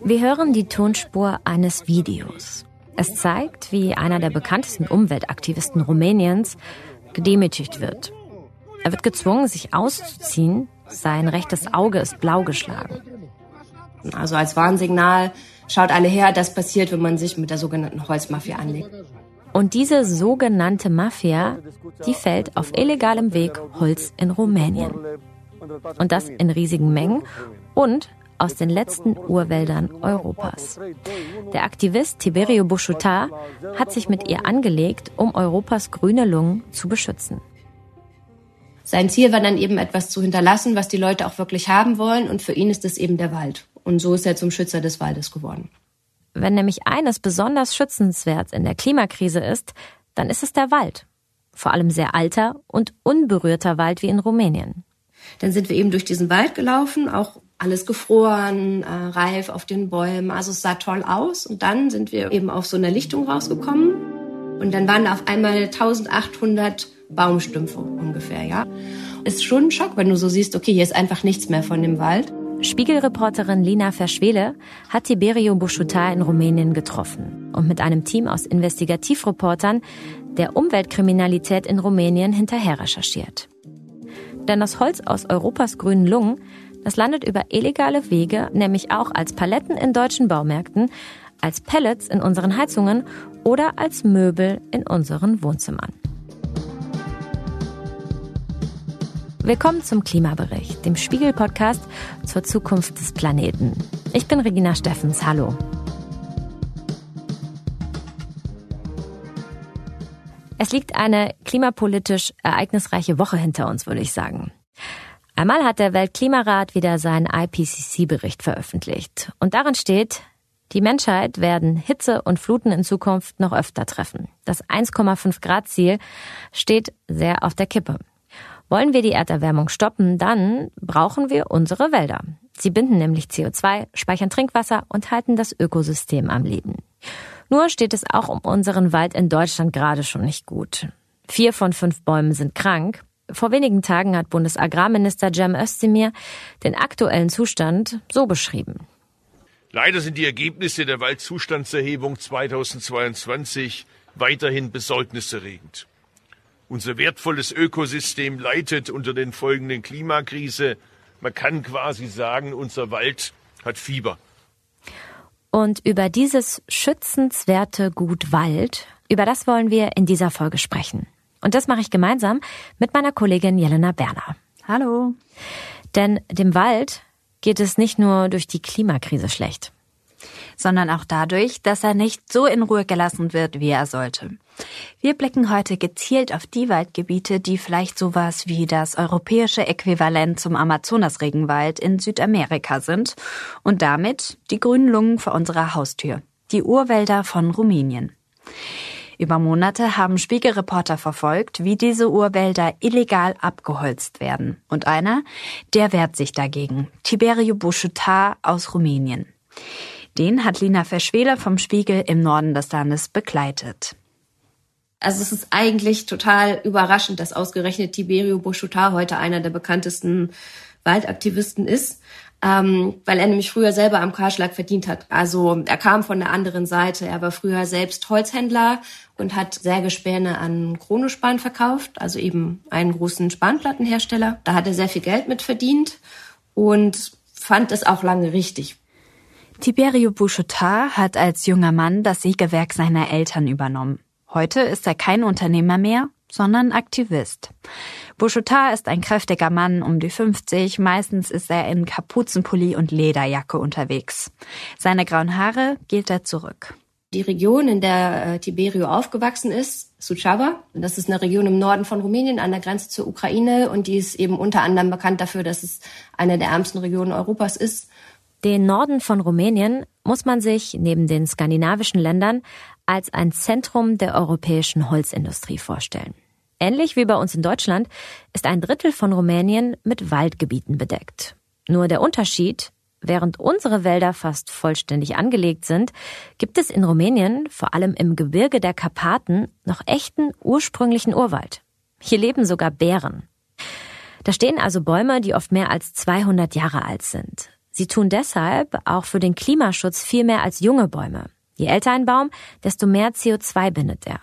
Wir hören die Tonspur eines Videos. Es zeigt, wie einer der bekanntesten Umweltaktivisten Rumäniens gedemütigt wird. Er wird gezwungen, sich auszuziehen. Sein rechtes Auge ist blau geschlagen. Also als Warnsignal schaut alle her, das passiert, wenn man sich mit der sogenannten Holzmafia anlegt. Und diese sogenannte Mafia, die fällt auf illegalem Weg Holz in Rumänien. Und das in riesigen Mengen und aus den letzten Urwäldern Europas. Der Aktivist Tiberio Bushutar hat sich mit ihr angelegt, um Europas grüne Lungen zu beschützen. Sein Ziel war dann eben etwas zu hinterlassen, was die Leute auch wirklich haben wollen. Und für ihn ist es eben der Wald. Und so ist er zum Schützer des Waldes geworden. Wenn nämlich eines besonders schützenswert in der Klimakrise ist, dann ist es der Wald. Vor allem sehr alter und unberührter Wald wie in Rumänien. Dann sind wir eben durch diesen Wald gelaufen, auch alles gefroren, äh, reif auf den Bäumen. Also es sah toll aus. Und dann sind wir eben auf so einer Lichtung rausgekommen. Und dann waren da auf einmal 1800 Baumstümpfe ungefähr, ja. Ist schon ein Schock, wenn du so siehst, okay, hier ist einfach nichts mehr von dem Wald. Spiegelreporterin Lina Verschwele hat Tiberio Bushutar in Rumänien getroffen und mit einem Team aus Investigativreportern der Umweltkriminalität in Rumänien hinterher recherchiert. Denn das Holz aus Europas grünen Lungen das landet über illegale Wege, nämlich auch als Paletten in deutschen Baumärkten, als Pellets in unseren Heizungen oder als Möbel in unseren Wohnzimmern. Willkommen zum Klimabericht, dem Spiegel-Podcast zur Zukunft des Planeten. Ich bin Regina Steffens. Hallo. Es liegt eine klimapolitisch ereignisreiche Woche hinter uns, würde ich sagen. Einmal hat der Weltklimarat wieder seinen IPCC-Bericht veröffentlicht. Und darin steht, die Menschheit werden Hitze und Fluten in Zukunft noch öfter treffen. Das 1,5 Grad Ziel steht sehr auf der Kippe. Wollen wir die Erderwärmung stoppen, dann brauchen wir unsere Wälder. Sie binden nämlich CO2, speichern Trinkwasser und halten das Ökosystem am Leben. Nur steht es auch um unseren Wald in Deutschland gerade schon nicht gut. Vier von fünf Bäumen sind krank vor wenigen Tagen hat Bundesagrarminister Cem Özdemir den aktuellen Zustand so beschrieben. Leider sind die Ergebnisse der Waldzustandserhebung 2022 weiterhin besorgniserregend. Unser wertvolles Ökosystem leidet unter den Folgen der Klimakrise. Man kann quasi sagen, unser Wald hat Fieber. Und über dieses schützenswerte Gut Wald, über das wollen wir in dieser Folge sprechen. Und das mache ich gemeinsam mit meiner Kollegin Jelena Berner. Hallo. Denn dem Wald geht es nicht nur durch die Klimakrise schlecht. Sondern auch dadurch, dass er nicht so in Ruhe gelassen wird, wie er sollte. Wir blicken heute gezielt auf die Waldgebiete, die vielleicht sowas wie das europäische Äquivalent zum Amazonasregenwald in Südamerika sind und damit die grünen Lungen vor unserer Haustür, die Urwälder von Rumänien. Über Monate haben Spiegelreporter verfolgt, wie diese Urwälder illegal abgeholzt werden. Und einer, der wehrt sich dagegen. Tiberio Buschutar aus Rumänien. Den hat Lina Verschwele vom Spiegel im Norden des Landes begleitet. Also es ist eigentlich total überraschend, dass ausgerechnet Tiberio Buschutar heute einer der bekanntesten Waldaktivisten ist ähm, weil er nämlich früher selber am Kahlschlag verdient hat. Also er kam von der anderen Seite. Er war früher selbst Holzhändler und hat Sägespäne an Kronospan verkauft, also eben einen großen Spanplattenhersteller. Da hat er sehr viel Geld mit verdient und fand es auch lange richtig. Tiberio Bouchotar hat als junger Mann das Sägewerk seiner Eltern übernommen. Heute ist er kein Unternehmer mehr, sondern Aktivist. Bouchotar ist ein kräftiger Mann um die 50, meistens ist er in Kapuzenpulli und Lederjacke unterwegs. Seine grauen Haare gilt er zurück. Die Region, in der äh, Tiberio aufgewachsen ist, Suceava, das ist eine Region im Norden von Rumänien an der Grenze zur Ukraine und die ist eben unter anderem bekannt dafür, dass es eine der ärmsten Regionen Europas ist. Den Norden von Rumänien muss man sich neben den skandinavischen Ländern als ein Zentrum der europäischen Holzindustrie vorstellen. Ähnlich wie bei uns in Deutschland ist ein Drittel von Rumänien mit Waldgebieten bedeckt. Nur der Unterschied, während unsere Wälder fast vollständig angelegt sind, gibt es in Rumänien, vor allem im Gebirge der Karpaten, noch echten ursprünglichen Urwald. Hier leben sogar Bären. Da stehen also Bäume, die oft mehr als 200 Jahre alt sind. Sie tun deshalb auch für den Klimaschutz viel mehr als junge Bäume. Je älter ein Baum, desto mehr CO2 bindet er.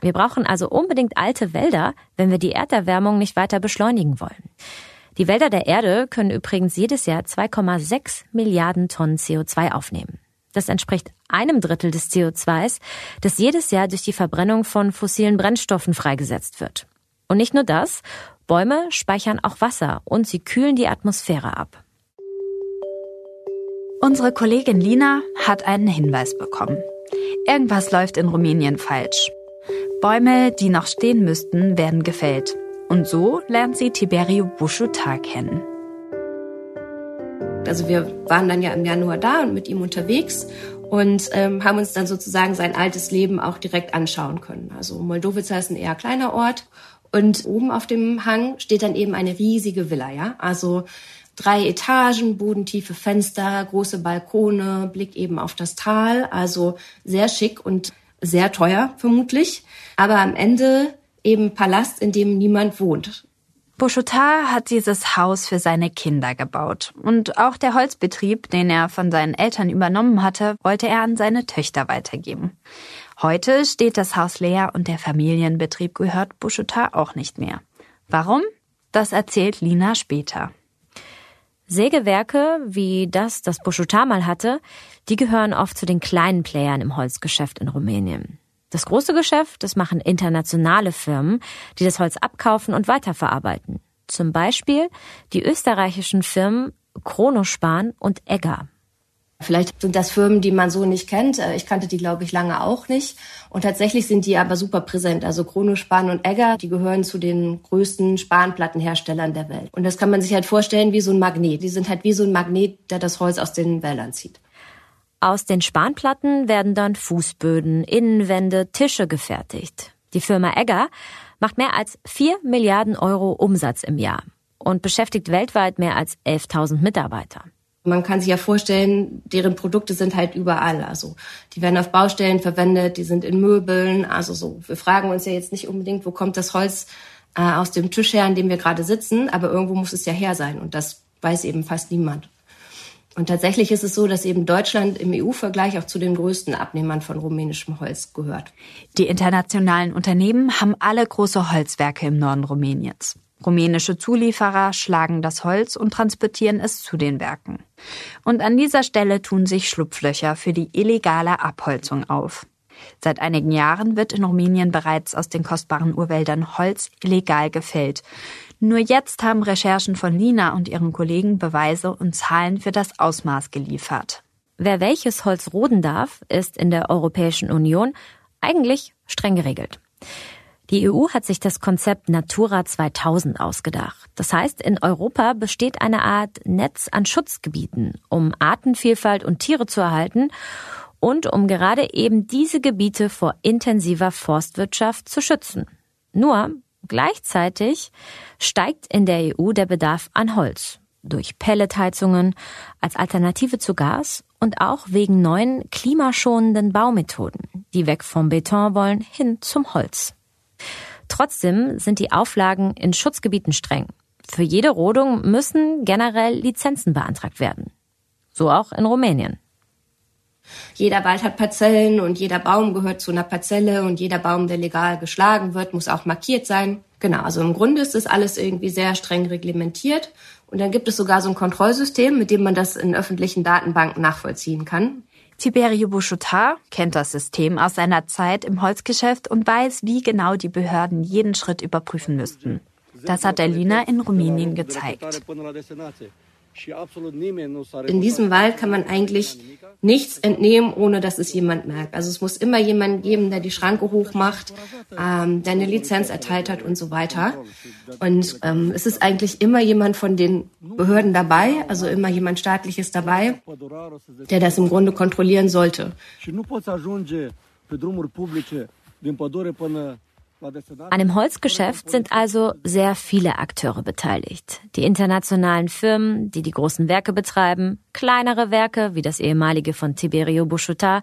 Wir brauchen also unbedingt alte Wälder, wenn wir die Erderwärmung nicht weiter beschleunigen wollen. Die Wälder der Erde können übrigens jedes Jahr 2,6 Milliarden Tonnen CO2 aufnehmen. Das entspricht einem Drittel des CO2s, das jedes Jahr durch die Verbrennung von fossilen Brennstoffen freigesetzt wird. Und nicht nur das, Bäume speichern auch Wasser und sie kühlen die Atmosphäre ab. Unsere Kollegin Lina hat einen Hinweis bekommen. Irgendwas läuft in Rumänien falsch. Bäume, die noch stehen müssten, werden gefällt. Und so lernt sie Tiberio Buschutar kennen. Also wir waren dann ja im Januar da und mit ihm unterwegs und ähm, haben uns dann sozusagen sein altes Leben auch direkt anschauen können. Also Moldowica ist ein eher kleiner Ort und oben auf dem Hang steht dann eben eine riesige Villa, ja. Also drei Etagen, bodentiefe Fenster, große Balkone, Blick eben auf das Tal. Also sehr schick und sehr teuer vermutlich. Aber am Ende eben Palast, in dem niemand wohnt. Bouchotar hat dieses Haus für seine Kinder gebaut. Und auch der Holzbetrieb, den er von seinen Eltern übernommen hatte, wollte er an seine Töchter weitergeben. Heute steht das Haus leer und der Familienbetrieb gehört Bouchotar auch nicht mehr. Warum? Das erzählt Lina später. Sägewerke, wie das das Bouchotar mal hatte, die gehören oft zu den kleinen Playern im Holzgeschäft in Rumänien. Das große Geschäft, das machen internationale Firmen, die das Holz abkaufen und weiterverarbeiten. Zum Beispiel die österreichischen Firmen Kronospan und Egger. Vielleicht sind das Firmen, die man so nicht kennt. Äh, ich kannte die, glaube ich, lange auch nicht. Und tatsächlich sind die aber super präsent. Also Kronospan und Egger, die gehören zu den größten Spanplattenherstellern der Welt. Und das kann man sich halt vorstellen wie so ein Magnet. Die sind halt wie so ein Magnet, der das Holz aus den Wäldern zieht. Aus den Spanplatten werden dann Fußböden, Innenwände, Tische gefertigt. Die Firma Egger macht mehr als 4 Milliarden Euro Umsatz im Jahr und beschäftigt weltweit mehr als 11.000 Mitarbeiter. Man kann sich ja vorstellen, deren Produkte sind halt überall. Also die werden auf Baustellen verwendet, die sind in Möbeln. Also so, wir fragen uns ja jetzt nicht unbedingt, wo kommt das Holz äh, aus dem Tisch her, an dem wir gerade sitzen, aber irgendwo muss es ja her sein und das weiß eben fast niemand. Und tatsächlich ist es so, dass eben Deutschland im EU-Vergleich auch zu den größten Abnehmern von rumänischem Holz gehört. Die internationalen Unternehmen haben alle große Holzwerke im Norden Rumäniens. Rumänische Zulieferer schlagen das Holz und transportieren es zu den Werken. Und an dieser Stelle tun sich Schlupflöcher für die illegale Abholzung auf. Seit einigen Jahren wird in Rumänien bereits aus den kostbaren Urwäldern Holz illegal gefällt. Nur jetzt haben Recherchen von Lina und ihren Kollegen Beweise und Zahlen für das Ausmaß geliefert. Wer welches Holz roden darf, ist in der Europäischen Union eigentlich streng geregelt. Die EU hat sich das Konzept Natura 2000 ausgedacht. Das heißt, in Europa besteht eine Art Netz an Schutzgebieten, um Artenvielfalt und Tiere zu erhalten und um gerade eben diese Gebiete vor intensiver Forstwirtschaft zu schützen. Nur Gleichzeitig steigt in der EU der Bedarf an Holz durch Pelletheizungen als Alternative zu Gas und auch wegen neuen klimaschonenden Baumethoden, die weg vom Beton wollen hin zum Holz. Trotzdem sind die Auflagen in Schutzgebieten streng. Für jede Rodung müssen generell Lizenzen beantragt werden. So auch in Rumänien. Jeder Wald hat Parzellen und jeder Baum gehört zu einer Parzelle und jeder Baum, der legal geschlagen wird, muss auch markiert sein. Genau, also im Grunde ist das alles irgendwie sehr streng reglementiert. Und dann gibt es sogar so ein Kontrollsystem, mit dem man das in öffentlichen Datenbanken nachvollziehen kann. Tiberio Bouchotar kennt das System aus seiner Zeit im Holzgeschäft und weiß, wie genau die Behörden jeden Schritt überprüfen müssten. Das hat der Lina in Rumänien gezeigt. In diesem Wald kann man eigentlich nichts entnehmen, ohne dass es jemand merkt. Also es muss immer jemand geben, der die Schranke hochmacht, ähm, der eine Lizenz erteilt hat und so weiter. Und ähm, es ist eigentlich immer jemand von den Behörden dabei, also immer jemand staatliches dabei, der das im Grunde kontrollieren sollte. An dem Holzgeschäft sind also sehr viele Akteure beteiligt. Die internationalen Firmen, die die großen Werke betreiben, kleinere Werke wie das ehemalige von Tiberio Buschuta,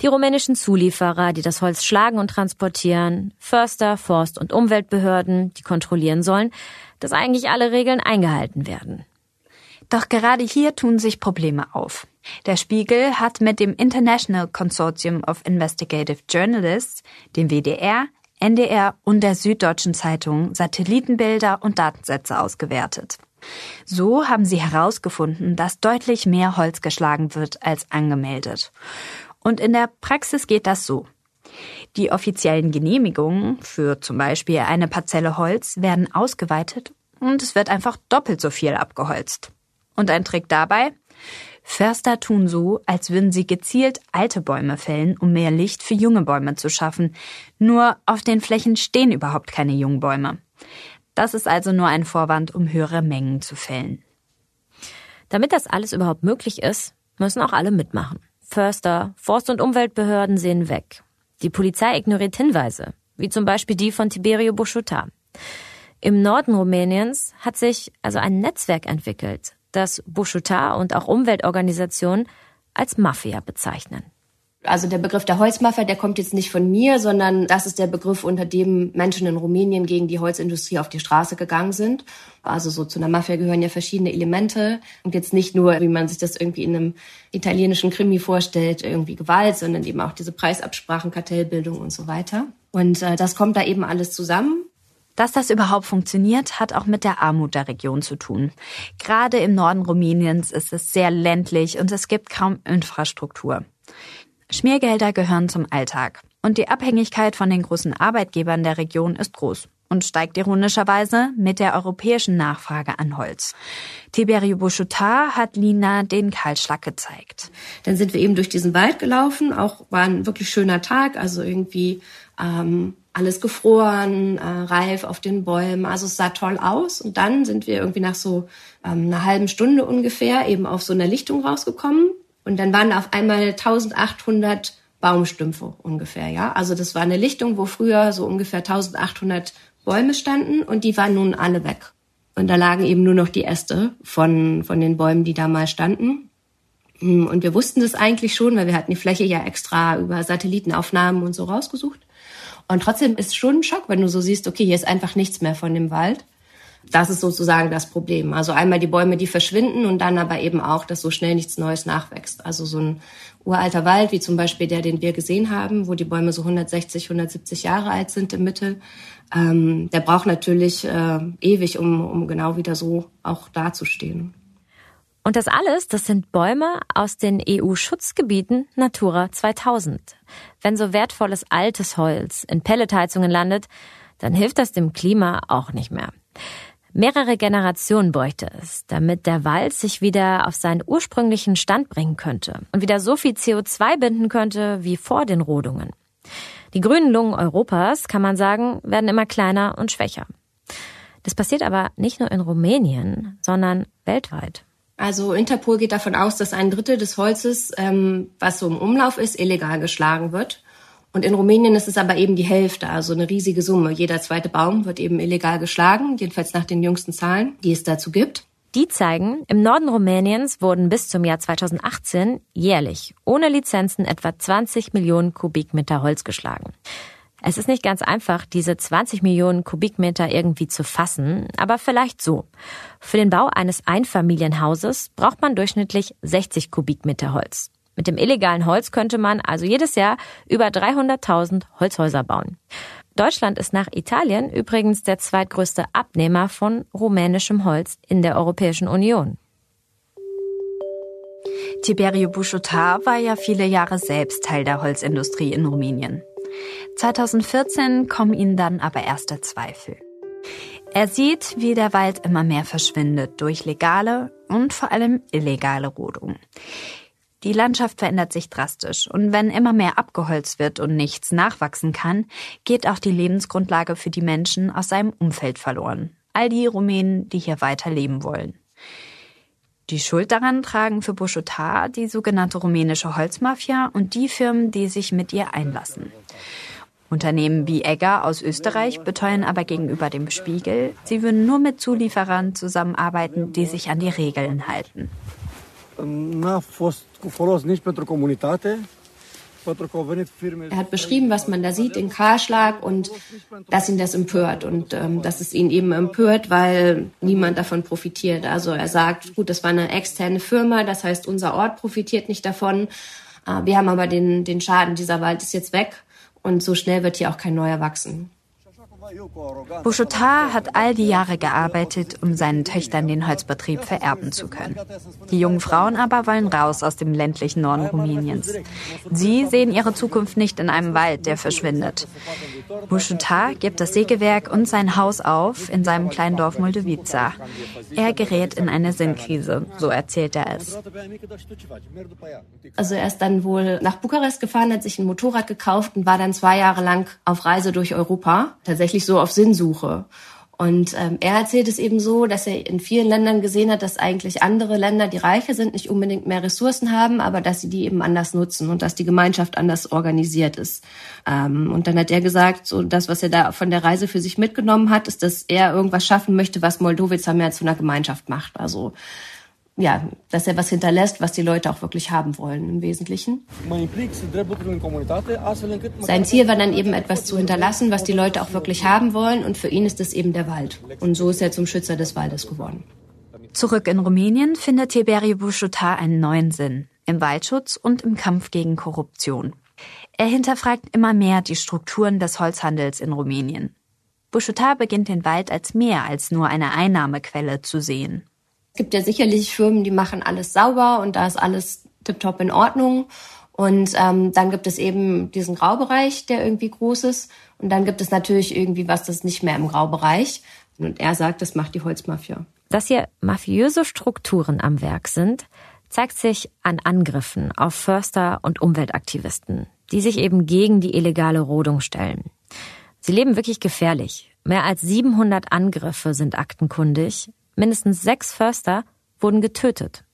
die rumänischen Zulieferer, die das Holz schlagen und transportieren, Förster, Forst- und Umweltbehörden, die kontrollieren sollen, dass eigentlich alle Regeln eingehalten werden. Doch gerade hier tun sich Probleme auf. Der Spiegel hat mit dem International Consortium of Investigative Journalists, dem WDR, NDR und der Süddeutschen Zeitung Satellitenbilder und Datensätze ausgewertet. So haben sie herausgefunden, dass deutlich mehr Holz geschlagen wird als angemeldet. Und in der Praxis geht das so. Die offiziellen Genehmigungen für zum Beispiel eine Parzelle Holz werden ausgeweitet und es wird einfach doppelt so viel abgeholzt. Und ein Trick dabei? Förster tun so, als würden sie gezielt alte Bäume fällen, um mehr Licht für junge Bäume zu schaffen. Nur auf den Flächen stehen überhaupt keine jungen Bäume. Das ist also nur ein Vorwand, um höhere Mengen zu fällen. Damit das alles überhaupt möglich ist, müssen auch alle mitmachen. Förster, Forst- und Umweltbehörden sehen weg. Die Polizei ignoriert Hinweise, wie zum Beispiel die von Tiberio Buschuta. Im Norden Rumäniens hat sich also ein Netzwerk entwickelt, das Buschuta und auch Umweltorganisationen als Mafia bezeichnen. Also der Begriff der Holzmafia, der kommt jetzt nicht von mir, sondern das ist der Begriff, unter dem Menschen in Rumänien gegen die Holzindustrie auf die Straße gegangen sind. Also so zu einer Mafia gehören ja verschiedene Elemente und jetzt nicht nur, wie man sich das irgendwie in einem italienischen Krimi vorstellt, irgendwie Gewalt, sondern eben auch diese Preisabsprachen, Kartellbildung und so weiter. Und äh, das kommt da eben alles zusammen. Dass das überhaupt funktioniert, hat auch mit der Armut der Region zu tun. Gerade im Norden Rumäniens ist es sehr ländlich und es gibt kaum Infrastruktur. Schmiergelder gehören zum Alltag. Und die Abhängigkeit von den großen Arbeitgebern der Region ist groß und steigt ironischerweise mit der europäischen Nachfrage an Holz. Tiberio Buschutar hat Lina den Kahlschlag gezeigt. Dann sind wir eben durch diesen Wald gelaufen, auch war ein wirklich schöner Tag, also irgendwie ähm, alles gefroren, äh, reif auf den Bäumen, also es sah toll aus. Und dann sind wir irgendwie nach so ähm, einer halben Stunde ungefähr eben auf so einer Lichtung rausgekommen. Und dann waren da auf einmal 1800 Baumstümpfe ungefähr, ja. Also das war eine Lichtung, wo früher so ungefähr 1800 Bäume standen und die waren nun alle weg. Und da lagen eben nur noch die Äste von, von den Bäumen, die da mal standen. Hm, und wir wussten das eigentlich schon, weil wir hatten die Fläche ja extra über Satellitenaufnahmen und so rausgesucht. Und trotzdem ist schon ein Schock, wenn du so siehst, okay, hier ist einfach nichts mehr von dem Wald. Das ist sozusagen das Problem. Also einmal die Bäume, die verschwinden und dann aber eben auch, dass so schnell nichts Neues nachwächst. Also so ein uralter Wald, wie zum Beispiel der, den wir gesehen haben, wo die Bäume so 160, 170 Jahre alt sind im Mittel, ähm, der braucht natürlich äh, ewig, um, um genau wieder so auch dazustehen. Und das alles, das sind Bäume aus den EU-Schutzgebieten Natura 2000. Wenn so wertvolles altes Holz in Pelletheizungen landet, dann hilft das dem Klima auch nicht mehr. Mehrere Generationen bräuchte es, damit der Wald sich wieder auf seinen ursprünglichen Stand bringen könnte und wieder so viel CO2 binden könnte wie vor den Rodungen. Die grünen Lungen Europas, kann man sagen, werden immer kleiner und schwächer. Das passiert aber nicht nur in Rumänien, sondern weltweit. Also Interpol geht davon aus, dass ein Drittel des Holzes, ähm, was so im Umlauf ist, illegal geschlagen wird. Und in Rumänien ist es aber eben die Hälfte, also eine riesige Summe. Jeder zweite Baum wird eben illegal geschlagen, jedenfalls nach den jüngsten Zahlen, die es dazu gibt. Die zeigen, im Norden Rumäniens wurden bis zum Jahr 2018 jährlich ohne Lizenzen etwa 20 Millionen Kubikmeter Holz geschlagen. Es ist nicht ganz einfach, diese 20 Millionen Kubikmeter irgendwie zu fassen, aber vielleicht so. Für den Bau eines Einfamilienhauses braucht man durchschnittlich 60 Kubikmeter Holz. Mit dem illegalen Holz könnte man also jedes Jahr über 300.000 Holzhäuser bauen. Deutschland ist nach Italien übrigens der zweitgrößte Abnehmer von rumänischem Holz in der Europäischen Union. Tiberio Buschutar war ja viele Jahre selbst Teil der Holzindustrie in Rumänien. 2014 kommen ihm dann aber erste Zweifel. Er sieht, wie der Wald immer mehr verschwindet durch legale und vor allem illegale Rodung. Die Landschaft verändert sich drastisch und wenn immer mehr abgeholzt wird und nichts nachwachsen kann, geht auch die Lebensgrundlage für die Menschen aus seinem Umfeld verloren. All die Rumänen, die hier weiter leben wollen. Die Schuld daran tragen für Buschotar die sogenannte rumänische Holzmafia und die Firmen, die sich mit ihr einlassen. Unternehmen wie Egger aus Österreich beteuern aber gegenüber dem Spiegel, sie würden nur mit Zulieferern zusammenarbeiten, die sich an die Regeln halten Er hat beschrieben, was man da sieht, den Kahlschlag und dass ihn das empört und ähm, dass es ihn eben empört, weil niemand davon profitiert. Also er sagt, gut, das war eine externe Firma, das heißt, unser Ort profitiert nicht davon. Äh, wir haben aber den, den Schaden, dieser Wald ist jetzt weg und so schnell wird hier auch kein neuer wachsen. Bouchotard hat all die Jahre gearbeitet, um seinen Töchtern den Holzbetrieb vererben zu können. Die jungen Frauen aber wollen raus aus dem ländlichen Norden Rumäniens. Sie sehen ihre Zukunft nicht in einem Wald, der verschwindet. Bouchotard gibt das Sägewerk und sein Haus auf in seinem kleinen Dorf Moldovica. Er gerät in eine Sinnkrise, so erzählt er es. Also er ist dann wohl nach Bukarest gefahren, hat sich ein Motorrad gekauft und war dann zwei Jahre lang auf Reise durch Europa. Tatsächlich so auf Sinnsuche. Und ähm, er erzählt es eben so, dass er in vielen Ländern gesehen hat, dass eigentlich andere Länder, die reicher sind, nicht unbedingt mehr Ressourcen haben, aber dass sie die eben anders nutzen und dass die Gemeinschaft anders organisiert ist. Ähm, und dann hat er gesagt, so das, was er da von der Reise für sich mitgenommen hat, ist, dass er irgendwas schaffen möchte, was Moldowitzer mehr zu einer Gemeinschaft macht. Also ja, dass er was hinterlässt, was die Leute auch wirklich haben wollen im Wesentlichen. Sein Ziel war dann eben etwas zu hinterlassen, was die Leute auch wirklich haben wollen und für ihn ist es eben der Wald. Und so ist er zum Schützer des Waldes geworden. Zurück in Rumänien findet Tiberio Buschutar einen neuen Sinn im Waldschutz und im Kampf gegen Korruption. Er hinterfragt immer mehr die Strukturen des Holzhandels in Rumänien. Buschutar beginnt den Wald als mehr als nur eine Einnahmequelle zu sehen. Es gibt ja sicherlich Firmen, die machen alles sauber und da ist alles tiptop in Ordnung. Und ähm, dann gibt es eben diesen Graubereich, der irgendwie groß ist. Und dann gibt es natürlich irgendwie was, das nicht mehr im Graubereich. Und er sagt, das macht die Holzmafia. Dass hier mafiöse Strukturen am Werk sind, zeigt sich an Angriffen auf Förster und Umweltaktivisten, die sich eben gegen die illegale Rodung stellen. Sie leben wirklich gefährlich. Mehr als 700 Angriffe sind aktenkundig, Mindestens sechs Förster wurden getötet.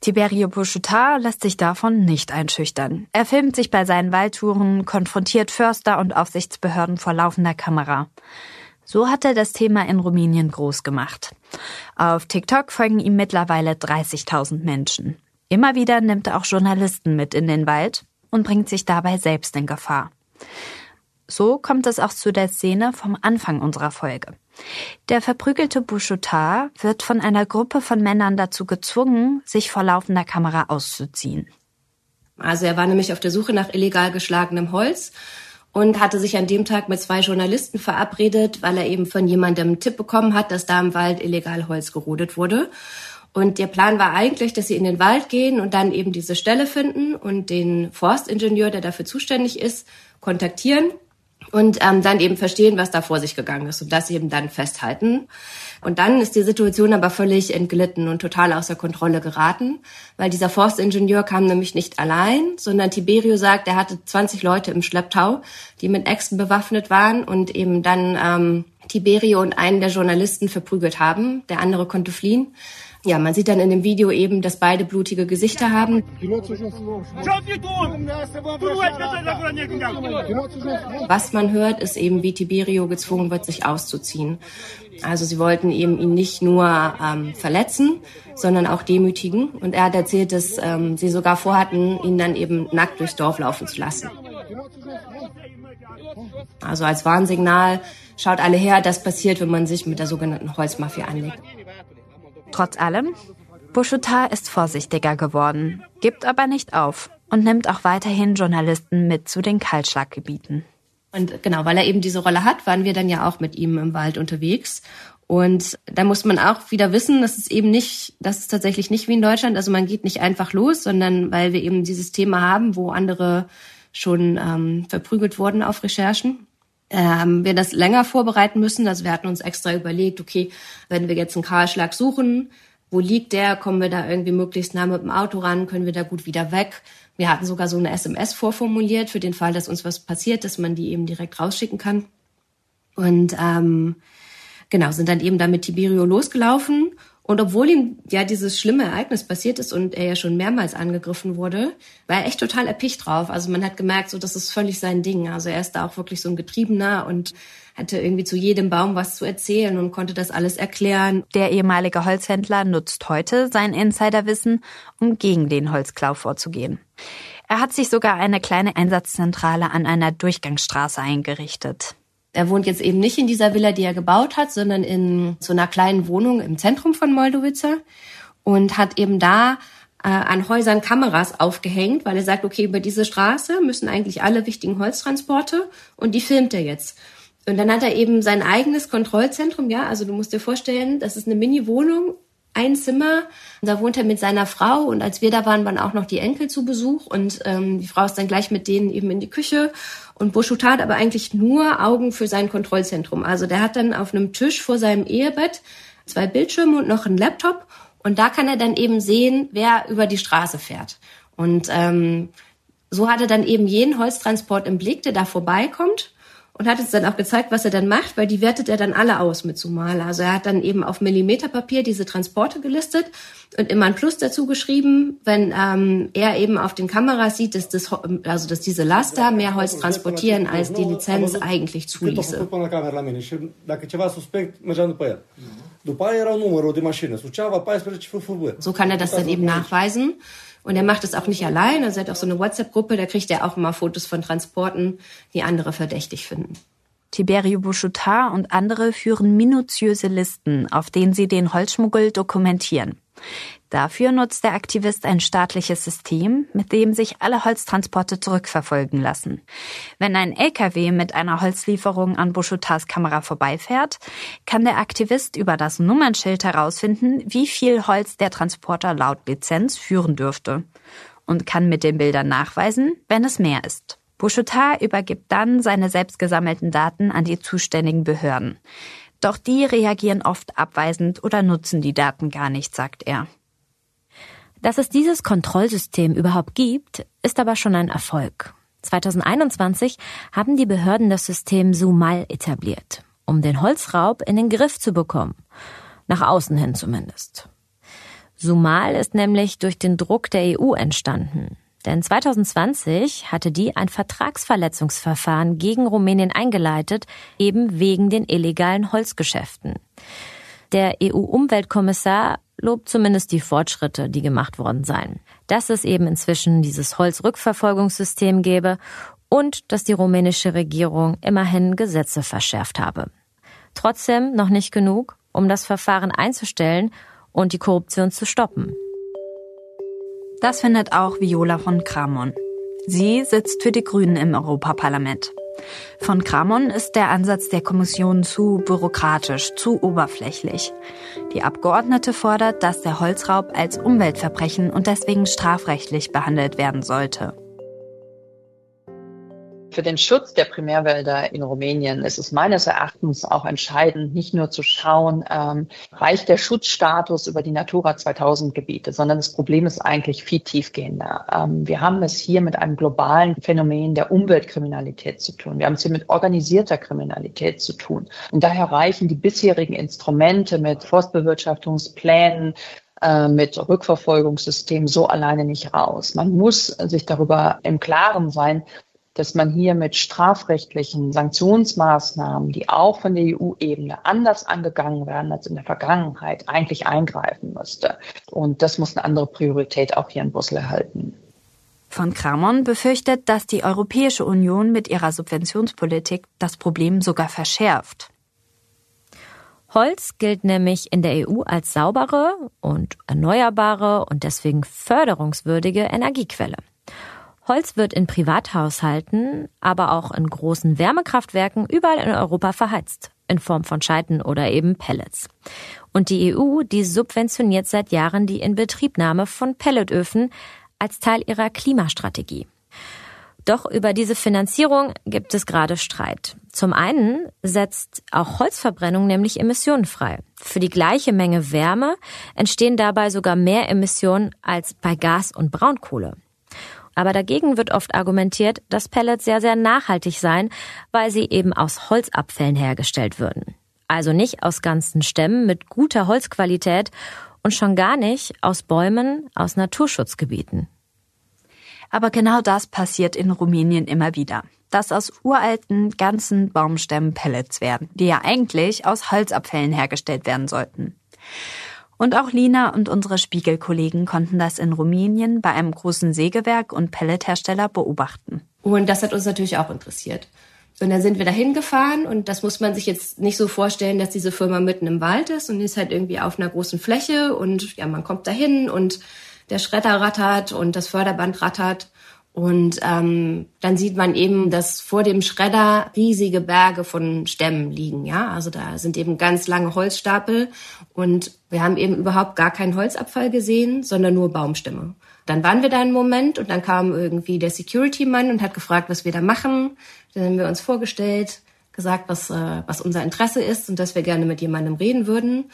Tiberio Bouchoutat lässt sich davon nicht einschüchtern. Er filmt sich bei seinen Waldtouren, konfrontiert Förster und Aufsichtsbehörden vor laufender Kamera. So hat er das Thema in Rumänien groß gemacht. Auf TikTok folgen ihm mittlerweile 30.000 Menschen. Immer wieder nimmt er auch Journalisten mit in den Wald und bringt sich dabei selbst in Gefahr. So kommt es auch zu der Szene vom Anfang unserer Folge. Der verprügelte Bouchotard wird von einer Gruppe von Männern dazu gezwungen, sich vor laufender Kamera auszuziehen. Also er war nämlich auf der Suche nach illegal geschlagenem Holz und hatte sich an dem Tag mit zwei Journalisten verabredet, weil er eben von jemandem einen Tipp bekommen hat, dass da im Wald illegal Holz gerodet wurde. Und der Plan war eigentlich, dass sie in den Wald gehen und dann eben diese Stelle finden und den Forstingenieur, der dafür zuständig ist, kontaktieren und ähm, dann eben verstehen, was da vor sich gegangen ist und das eben dann festhalten. Und dann ist die Situation aber völlig entglitten und total außer Kontrolle geraten, weil dieser Forstingenieur kam nämlich nicht allein, sondern Tiberio sagt, er hatte 20 Leute im Schlepptau, die mit Äxten bewaffnet waren und eben dann ähm, Tiberio und einen der Journalisten verprügelt haben. Der andere konnte fliehen. Ja, man sieht dann in dem Video eben, dass beide blutige Gesichter haben. Was man hört, ist eben, wie Tiberio gezwungen wird, sich auszuziehen. Also sie wollten eben ihn nicht nur ähm, verletzen, sondern auch demütigen. Und er hat erzählt, dass ähm, sie sogar vorhatten, ihn dann eben nackt durchs Dorf laufen zu lassen. Also als Warnsignal, schaut alle her, das passiert, wenn man sich mit der sogenannten Holzmafia anlegt. Trotz allem, Bouchoutat ist vorsichtiger geworden, gibt aber nicht auf und nimmt auch weiterhin Journalisten mit zu den Kaltschlaggebieten. Und genau, weil er eben diese Rolle hat, waren wir dann ja auch mit ihm im Wald unterwegs. Und da muss man auch wieder wissen, dass es eben nicht, das ist tatsächlich nicht wie in Deutschland. Also man geht nicht einfach los, sondern weil wir eben dieses Thema haben, wo andere schon ähm, verprügelt wurden auf Recherchen ähm, wir das länger vorbereiten müssen. Also wir hatten uns extra überlegt, okay, wenn wir jetzt einen Kahlschlag suchen, wo liegt der? Kommen wir da irgendwie möglichst nah mit dem Auto ran? Können wir da gut wieder weg? Wir hatten sogar so eine SMS vorformuliert für den Fall, dass uns was passiert, dass man die eben direkt rausschicken kann. Und ähm, genau, sind dann eben da mit Tiberio losgelaufen und obwohl ihm ja dieses schlimme Ereignis passiert ist und er ja schon mehrmals angegriffen wurde, war er echt total erpicht drauf. Also man hat gemerkt, so das ist völlig sein Ding. Also er ist da auch wirklich so ein Getriebener und hatte irgendwie zu jedem Baum was zu erzählen und konnte das alles erklären. Der ehemalige Holzhändler nutzt heute sein Insiderwissen, um gegen den Holzklau vorzugehen. Er hat sich sogar eine kleine Einsatzzentrale an einer Durchgangsstraße eingerichtet. Er wohnt jetzt eben nicht in dieser Villa, die er gebaut hat, sondern in so einer kleinen Wohnung im Zentrum von Moldowice und hat eben da äh, an Häusern Kameras aufgehängt, weil er sagt, okay, über diese Straße müssen eigentlich alle wichtigen Holztransporte und die filmt er jetzt. Und dann hat er eben sein eigenes Kontrollzentrum, ja, also du musst dir vorstellen, das ist eine Mini-Wohnung, ein Zimmer, da wohnt er mit seiner Frau und als wir da waren, waren auch noch die Enkel zu Besuch und ähm, die Frau ist dann gleich mit denen eben in die Küche und Bouchoutat hat aber eigentlich nur Augen für sein Kontrollzentrum. Also der hat dann auf einem Tisch vor seinem Ehebett zwei Bildschirme und noch einen Laptop und da kann er dann eben sehen, wer über die Straße fährt. Und ähm, so hat er dann eben jeden Holztransport im Blick, der da vorbeikommt und hat uns dann auch gezeigt, was er dann macht, weil die wertet er dann alle aus mit Sumala. Also er hat dann eben auf Millimeterpapier diese Transporte gelistet und immer ein Plus dazu geschrieben, wenn ähm, er eben auf den Kameras sieht, dass, das, also dass diese Laster mehr Holz transportieren, als die Lizenz eigentlich zuließe. So kann er das dann eben nachweisen. Und er macht es auch nicht allein. Also er hat auch so eine WhatsApp-Gruppe, da kriegt er auch immer Fotos von Transporten, die andere verdächtig finden. Tiberio Bouchoutat und andere führen minutiöse Listen, auf denen sie den Holzschmuggel dokumentieren. Dafür nutzt der Aktivist ein staatliches System, mit dem sich alle Holztransporte zurückverfolgen lassen. Wenn ein LKW mit einer Holzlieferung an Bouchoutas Kamera vorbeifährt, kann der Aktivist über das Nummernschild herausfinden, wie viel Holz der Transporter laut Lizenz führen dürfte und kann mit den Bildern nachweisen, wenn es mehr ist. Bouchoutat übergibt dann seine selbst gesammelten Daten an die zuständigen Behörden. Doch die reagieren oft abweisend oder nutzen die Daten gar nicht, sagt er. Dass es dieses Kontrollsystem überhaupt gibt, ist aber schon ein Erfolg. 2021 haben die Behörden das System Sumal etabliert, um den Holzraub in den Griff zu bekommen. Nach außen hin zumindest. Sumal ist nämlich durch den Druck der EU entstanden. Denn 2020 hatte die ein Vertragsverletzungsverfahren gegen Rumänien eingeleitet, eben wegen den illegalen Holzgeschäften. Der EU-Umweltkommissar lobt zumindest die Fortschritte, die gemacht worden seien. Dass es eben inzwischen dieses Holzrückverfolgungssystem gäbe und dass die rumänische Regierung immerhin Gesetze verschärft habe. Trotzdem noch nicht genug, um das Verfahren einzustellen und die Korruption zu stoppen. Das findet auch Viola von Kramon. Sie sitzt für die Grünen im Europaparlament. Von Kramon ist der Ansatz der Kommission zu bürokratisch, zu oberflächlich. Die Abgeordnete fordert, dass der Holzraub als Umweltverbrechen und deswegen strafrechtlich behandelt werden sollte. Für den Schutz der Primärwälder in Rumänien ist es meines Erachtens auch entscheidend, nicht nur zu schauen, ähm, reicht der Schutzstatus über die Natura 2000 Gebiete, sondern das Problem ist eigentlich viel tiefgehender. Ähm, wir haben es hier mit einem globalen Phänomen der Umweltkriminalität zu tun. Wir haben es hier mit organisierter Kriminalität zu tun. Und daher reichen die bisherigen Instrumente mit Forstbewirtschaftungsplänen, äh, mit Rückverfolgungssystemen so alleine nicht raus. Man muss sich darüber im Klaren sein, dass man hier mit strafrechtlichen Sanktionsmaßnahmen, die auch von der EU-Ebene anders angegangen werden als in der Vergangenheit, eigentlich eingreifen müsste. Und das muss eine andere Priorität auch hier in Brüssel erhalten. Von Kramon befürchtet, dass die Europäische Union mit ihrer Subventionspolitik das Problem sogar verschärft. Holz gilt nämlich in der EU als saubere und erneuerbare und deswegen förderungswürdige Energiequelle. Holz wird in Privathaushalten, aber auch in großen Wärmekraftwerken überall in Europa verheizt, in Form von Scheiten oder eben Pellets. Und die EU, die subventioniert seit Jahren die Inbetriebnahme von Pelletöfen als Teil ihrer Klimastrategie. Doch über diese Finanzierung gibt es gerade Streit. Zum einen setzt auch Holzverbrennung nämlich Emissionen frei. Für die gleiche Menge Wärme entstehen dabei sogar mehr Emissionen als bei Gas und Braunkohle. Aber dagegen wird oft argumentiert, dass Pellets sehr, sehr nachhaltig seien, weil sie eben aus Holzabfällen hergestellt würden. Also nicht aus ganzen Stämmen mit guter Holzqualität und schon gar nicht aus Bäumen aus Naturschutzgebieten. Aber genau das passiert in Rumänien immer wieder. Dass aus uralten, ganzen Baumstämmen Pellets werden, die ja eigentlich aus Holzabfällen hergestellt werden sollten. Und auch Lina und unsere Spiegelkollegen konnten das in Rumänien bei einem großen Sägewerk und Pellethersteller beobachten. Und das hat uns natürlich auch interessiert. Und dann sind wir da hingefahren und das muss man sich jetzt nicht so vorstellen, dass diese Firma mitten im Wald ist und ist halt irgendwie auf einer großen Fläche und ja, man kommt da hin und der Schredder rattert und das Förderband rattert. Und ähm, dann sieht man eben, dass vor dem Schredder riesige Berge von Stämmen liegen. Ja, also da sind eben ganz lange Holzstapel und wir haben eben überhaupt gar keinen Holzabfall gesehen, sondern nur Baumstämme. Dann waren wir da einen Moment und dann kam irgendwie der Security-Mann und hat gefragt, was wir da machen. Dann haben wir uns vorgestellt, gesagt, was, äh, was unser Interesse ist und dass wir gerne mit jemandem reden würden.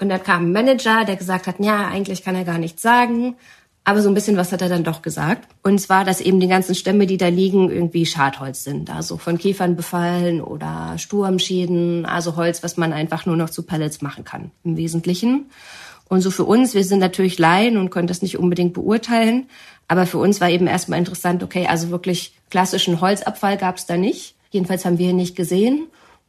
Und dann kam ein Manager, der gesagt hat, ja, eigentlich kann er gar nichts sagen. Aber so ein bisschen was hat er dann doch gesagt. Und zwar, dass eben die ganzen Stämme, die da liegen, irgendwie Schadholz sind. Also von Käfern befallen oder Sturmschäden. Also Holz, was man einfach nur noch zu Pellets machen kann, im Wesentlichen. Und so für uns, wir sind natürlich Laien und können das nicht unbedingt beurteilen. Aber für uns war eben erstmal interessant, okay, also wirklich klassischen Holzabfall gab es da nicht. Jedenfalls haben wir ihn nicht gesehen.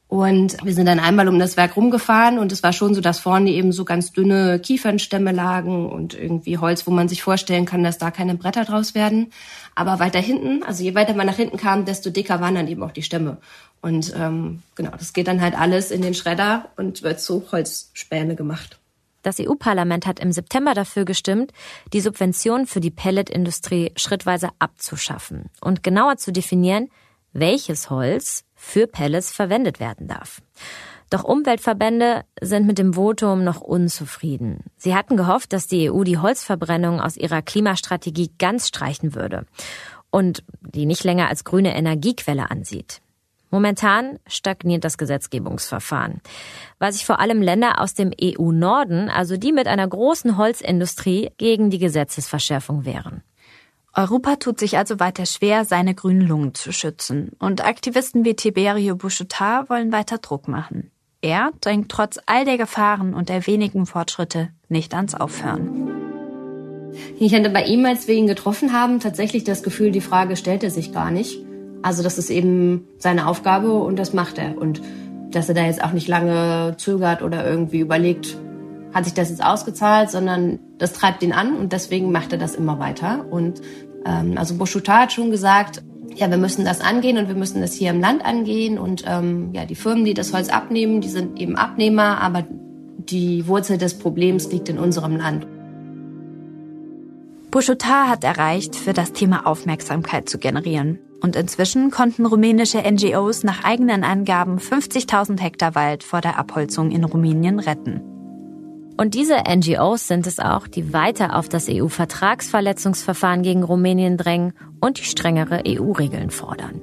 Und wir sind dann einmal um das Werk rumgefahren und es war schon so, dass vorne eben so ganz dünne Kiefernstämme lagen und irgendwie Holz, wo man sich vorstellen kann, dass da keine Bretter draus werden. Aber weiter hinten, also je weiter man nach hinten kam, desto dicker waren dann eben auch die Stämme. Und ähm, genau, das geht dann halt alles in den Schredder und wird zu Holzspäne gemacht. Das EU-Parlament hat im September dafür gestimmt, die Subventionen für die Pelletindustrie schrittweise abzuschaffen und genauer zu definieren, welches Holz für Pellets verwendet werden darf. Doch Umweltverbände sind mit dem Votum noch unzufrieden. Sie hatten gehofft, dass die EU die Holzverbrennung aus ihrer Klimastrategie ganz streichen würde und die nicht länger als grüne Energiequelle ansieht. Momentan stagniert das Gesetzgebungsverfahren, weil sich vor allem Länder aus dem EU-Norden, also die mit einer großen Holzindustrie, gegen die Gesetzesverschärfung wehren. Europa tut sich also weiter schwer, seine grünen Lungen zu schützen. Und Aktivisten wie Tiberio Bouchotard wollen weiter Druck machen. Er drängt trotz all der Gefahren und der wenigen Fortschritte nicht ans Aufhören. Ich hatte bei ihm, als wir ihn getroffen haben, tatsächlich das Gefühl, die Frage stellt er sich gar nicht. Also das ist eben seine Aufgabe und das macht er. Und dass er da jetzt auch nicht lange zögert oder irgendwie überlegt, hat sich das jetzt ausgezahlt, sondern das treibt ihn an und deswegen macht er das immer weiter. Und ähm, also Boschutar hat schon gesagt, ja, wir müssen das angehen und wir müssen das hier im Land angehen. Und ähm, ja, die Firmen, die das Holz abnehmen, die sind eben Abnehmer, aber die Wurzel des Problems liegt in unserem Land. Bouchoutar hat erreicht, für das Thema Aufmerksamkeit zu generieren. Und inzwischen konnten rumänische NGOs nach eigenen Angaben 50.000 Hektar Wald vor der Abholzung in Rumänien retten. Und diese NGOs sind es auch, die weiter auf das EU-Vertragsverletzungsverfahren gegen Rumänien drängen und die strengere EU-Regeln fordern.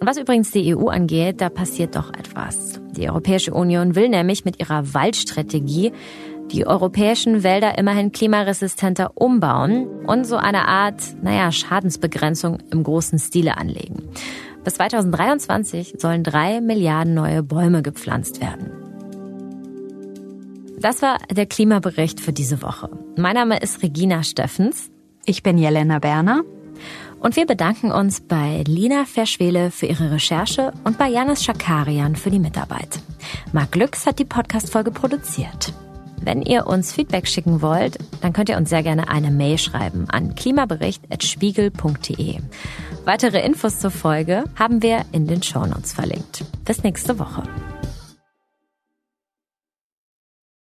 Und was übrigens die EU angeht, da passiert doch etwas. Die Europäische Union will nämlich mit ihrer Waldstrategie die europäischen Wälder immerhin klimaresistenter umbauen und so eine Art, naja, Schadensbegrenzung im großen Stile anlegen. Bis 2023 sollen drei Milliarden neue Bäume gepflanzt werden. Das war der Klimabericht für diese Woche. Mein Name ist Regina Steffens. Ich bin Jelena Berner. Und wir bedanken uns bei Lina Verschwele für ihre Recherche und bei Janis Schakarian für die Mitarbeit. Marc Glücks hat die Podcast-Folge produziert. Wenn ihr uns Feedback schicken wollt, dann könnt ihr uns sehr gerne eine Mail schreiben an klimabericht.spiegel.de. Weitere Infos zur Folge haben wir in den Shownotes verlinkt. Bis nächste Woche.